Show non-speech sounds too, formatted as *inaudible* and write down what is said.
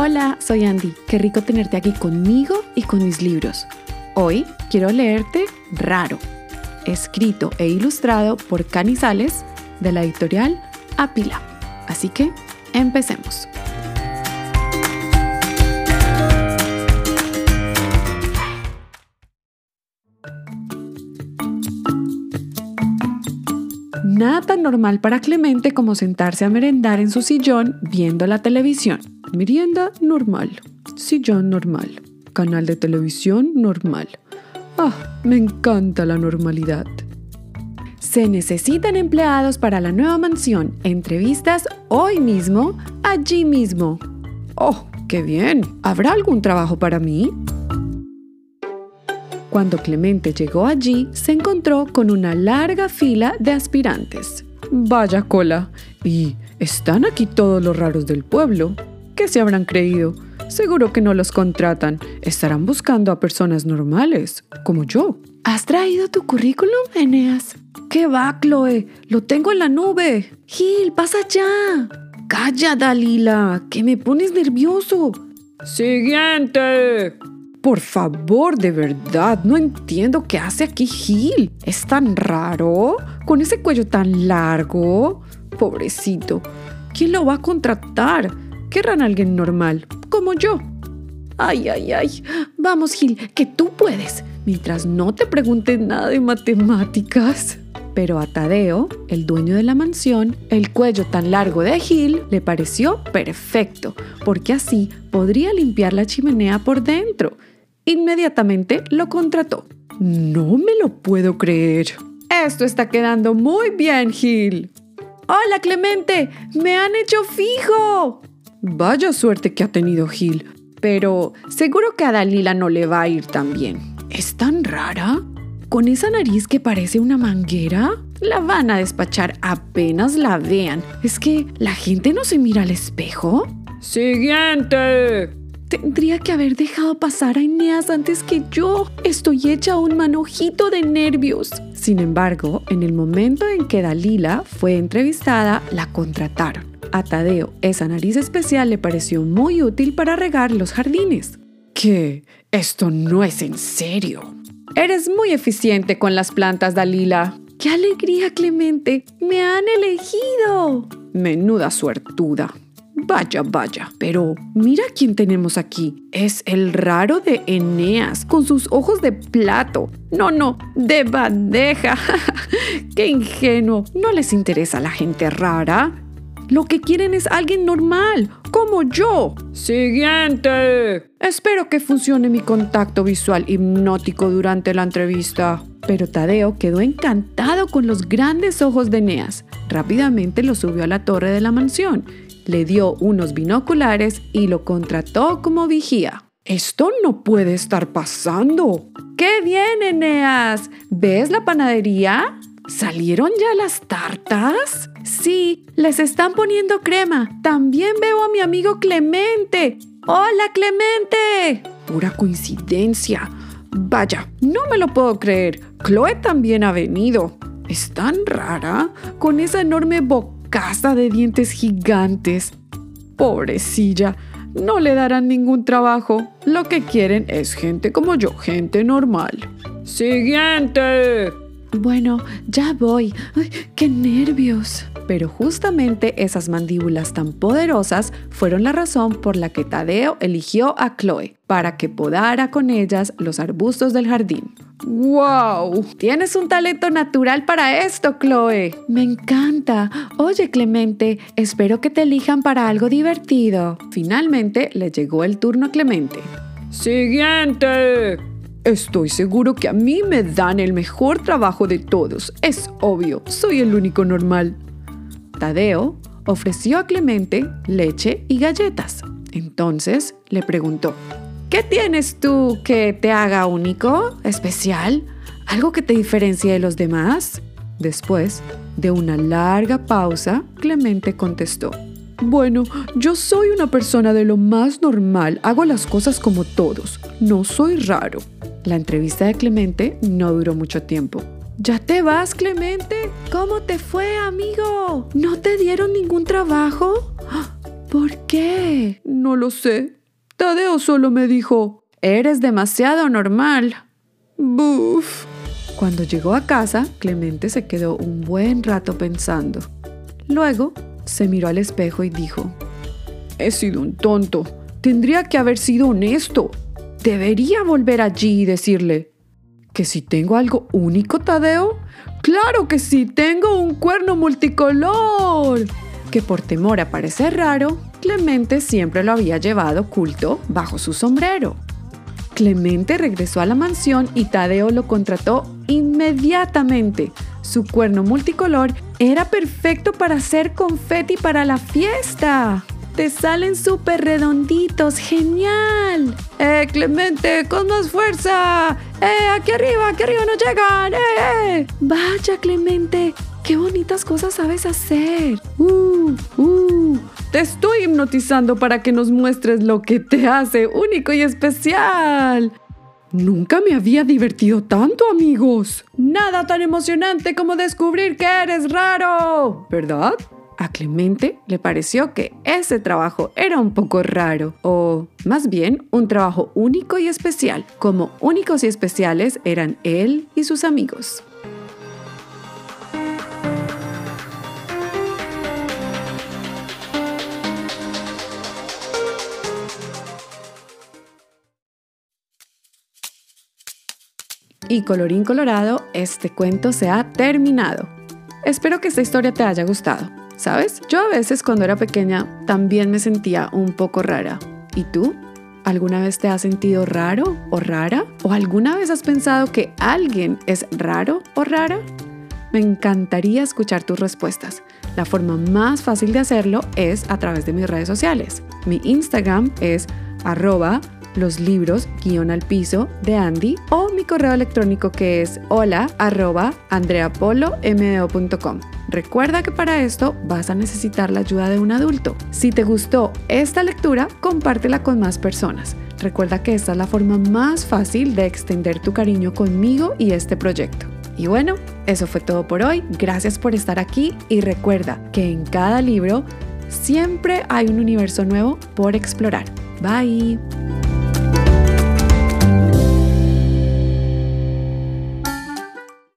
Hola, soy Andy. Qué rico tenerte aquí conmigo y con mis libros. Hoy quiero leerte Raro, escrito e ilustrado por Canizales de la editorial Apila. Así que, empecemos. Nada tan normal para Clemente como sentarse a merendar en su sillón viendo la televisión. Merienda normal, sillón normal, canal de televisión normal. Ah, me encanta la normalidad. Se necesitan empleados para la nueva mansión. Entrevistas hoy mismo, allí mismo. Oh, qué bien. ¿Habrá algún trabajo para mí? Cuando Clemente llegó allí, se encontró con una larga fila de aspirantes. Vaya cola. ¿Y están aquí todos los raros del pueblo? ¿Qué se habrán creído? Seguro que no los contratan. Estarán buscando a personas normales, como yo. ¿Has traído tu currículum, Eneas? ¿Qué va, Chloe? Lo tengo en la nube. Gil, pasa ya. Calla, Dalila, que me pones nervioso. Siguiente. Por favor, de verdad, no entiendo qué hace aquí Gil. Es tan raro, con ese cuello tan largo. Pobrecito, ¿quién lo va a contratar? Querrán a alguien normal, como yo. Ay, ay, ay. Vamos, Gil, que tú puedes, mientras no te pregunten nada de matemáticas. Pero a Tadeo, el dueño de la mansión, el cuello tan largo de Gil le pareció perfecto, porque así podría limpiar la chimenea por dentro. Inmediatamente lo contrató. No me lo puedo creer. Esto está quedando muy bien, Gil. Hola, Clemente. Me han hecho fijo. Vaya suerte que ha tenido Gil. Pero seguro que a Dalila no le va a ir tan bien. ¿Es tan rara? ¿Con esa nariz que parece una manguera? La van a despachar apenas la vean. ¿Es que la gente no se mira al espejo? Siguiente. Tendría que haber dejado pasar a Eneas antes que yo. Estoy hecha un manojito de nervios. Sin embargo, en el momento en que Dalila fue entrevistada, la contrataron. A Tadeo, esa nariz especial le pareció muy útil para regar los jardines. ¿Qué? Esto no es en serio. Eres muy eficiente con las plantas, Dalila. ¡Qué alegría, Clemente! ¡Me han elegido! Menuda suertuda. Vaya, vaya. Pero mira quién tenemos aquí. Es el raro de Eneas, con sus ojos de plato. No, no, de bandeja. *laughs* ¡Qué ingenuo! No les interesa la gente rara. Lo que quieren es alguien normal, como yo. Siguiente. Espero que funcione mi contacto visual hipnótico durante la entrevista. Pero Tadeo quedó encantado con los grandes ojos de Eneas. Rápidamente lo subió a la torre de la mansión le dio unos binoculares y lo contrató como vigía. Esto no puede estar pasando. ¡Qué bien, Eneas! ¿Ves la panadería? ¿Salieron ya las tartas? Sí, les están poniendo crema. También veo a mi amigo Clemente. ¡Hola, Clemente! Pura coincidencia. Vaya, no me lo puedo creer. Chloe también ha venido. Es tan rara, con esa enorme boca casa de dientes gigantes. Pobrecilla, no le darán ningún trabajo. Lo que quieren es gente como yo, gente normal. Siguiente. Bueno, ya voy. ¡Qué nervios! Pero justamente esas mandíbulas tan poderosas fueron la razón por la que Tadeo eligió a Chloe, para que podara con ellas los arbustos del jardín. ¡Wow! Tienes un talento natural para esto, Chloe. Me encanta. Oye, Clemente, espero que te elijan para algo divertido. Finalmente le llegó el turno a Clemente. Siguiente. Estoy seguro que a mí me dan el mejor trabajo de todos. Es obvio, soy el único normal. Tadeo ofreció a Clemente leche y galletas. Entonces le preguntó, ¿qué tienes tú que te haga único, especial? ¿Algo que te diferencie de los demás? Después de una larga pausa, Clemente contestó, bueno, yo soy una persona de lo más normal, hago las cosas como todos, no soy raro. La entrevista de Clemente no duró mucho tiempo. ¿Ya te vas, Clemente? ¿Cómo te fue, amigo? ¿No te dieron ningún trabajo? ¿Por qué? No lo sé. Tadeo solo me dijo, eres demasiado normal. Buf. Cuando llegó a casa, Clemente se quedó un buen rato pensando. Luego se miró al espejo y dijo, He sido un tonto. Tendría que haber sido honesto. Debería volver allí y decirle, ¿que si tengo algo único, Tadeo? Claro que sí, tengo un cuerno multicolor. Que por temor a parecer raro, Clemente siempre lo había llevado oculto bajo su sombrero. Clemente regresó a la mansión y Tadeo lo contrató inmediatamente. Su cuerno multicolor era perfecto para hacer confeti para la fiesta. Te salen súper redonditos, genial. ¡Eh, Clemente, con más fuerza! ¡Eh, aquí arriba, aquí arriba no llegan! ¡Eh, eh! Vaya, Clemente, qué bonitas cosas sabes hacer. ¡Uh, uh! Te estoy hipnotizando para que nos muestres lo que te hace único y especial. Nunca me había divertido tanto, amigos. Nada tan emocionante como descubrir que eres raro, ¿verdad? A Clemente le pareció que ese trabajo era un poco raro, o más bien un trabajo único y especial, como únicos y especiales eran él y sus amigos. Y colorín colorado, este cuento se ha terminado. Espero que esta historia te haya gustado. ¿Sabes? Yo a veces cuando era pequeña también me sentía un poco rara. ¿Y tú? ¿Alguna vez te has sentido raro o rara? ¿O alguna vez has pensado que alguien es raro o rara? Me encantaría escuchar tus respuestas. La forma más fácil de hacerlo es a través de mis redes sociales. Mi Instagram es arroba los libros guion al piso de Andy o mi correo electrónico que es hola arroba. Recuerda que para esto vas a necesitar la ayuda de un adulto. Si te gustó esta lectura, compártela con más personas. Recuerda que esta es la forma más fácil de extender tu cariño conmigo y este proyecto. Y bueno, eso fue todo por hoy. Gracias por estar aquí y recuerda que en cada libro siempre hay un universo nuevo por explorar. Bye.